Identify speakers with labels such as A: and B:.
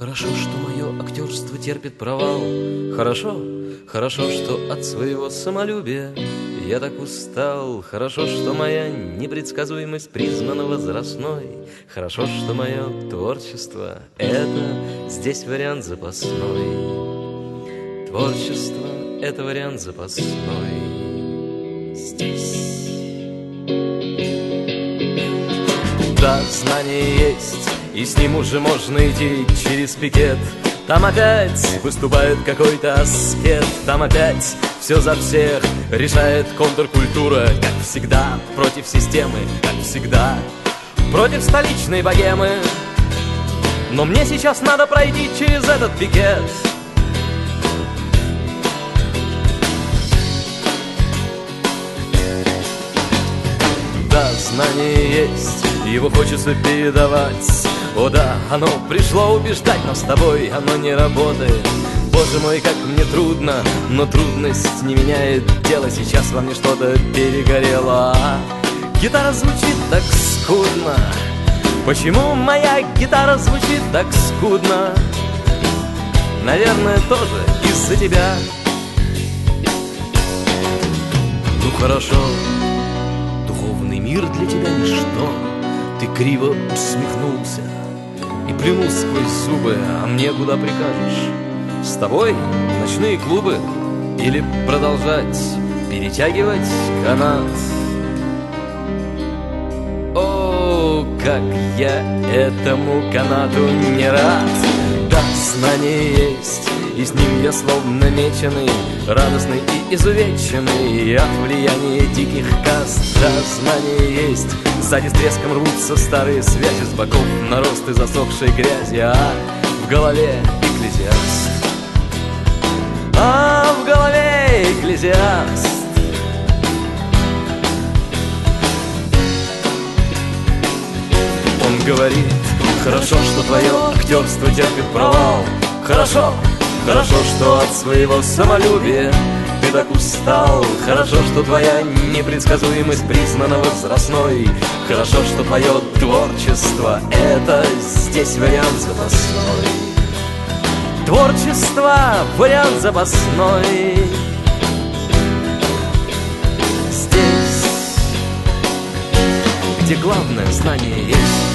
A: Хорошо, что мое актерство терпит провал. Хорошо, хорошо, что от своего самолюбия я так устал. Хорошо, что моя непредсказуемость признана возрастной. Хорошо, что мое творчество — это здесь вариант запасной. Творчество — это вариант запасной. Здесь. Да, знание есть, и с ним уже можно идти через пикет. Там опять выступает какой-то аскет, там опять все за всех решает контркультура, как всегда, против системы, как всегда, против столичной богемы. Но мне сейчас надо пройти через этот пикет. Да, знание есть, его хочется передавать. О да, оно пришло убеждать, но с тобой оно не работает. Боже мой, как мне трудно, но трудность не меняет дело. Сейчас во мне что-то перегорело. Гитара звучит так скудно. Почему моя гитара звучит так скудно? Наверное, тоже из-за тебя. Ну хорошо, духовный мир для тебя ничто. Ты криво усмехнулся и плюнул сквозь зубы, а мне куда прикажешь? С тобой в ночные клубы или продолжать перетягивать канат? О, как я этому канату не рад! Да, знание есть, и с ним я словно меченый, радостный и изувеченный от влияния диких каст. Да, знание есть, сзади с треском рвутся старые связи с боков наросты засохшей грязи, а в голове экклезиаст а в голове экклезиаст. Он говорит, хорошо, что твое актерство терпит провал. Хорошо, хорошо, что от своего самолюбия ты так устал. Хорошо, что твоя непредсказуемость признана возрастной. Хорошо, что твое творчество — это здесь вариант запасной. Творчество — вариант запасной. Здесь, где главное знание есть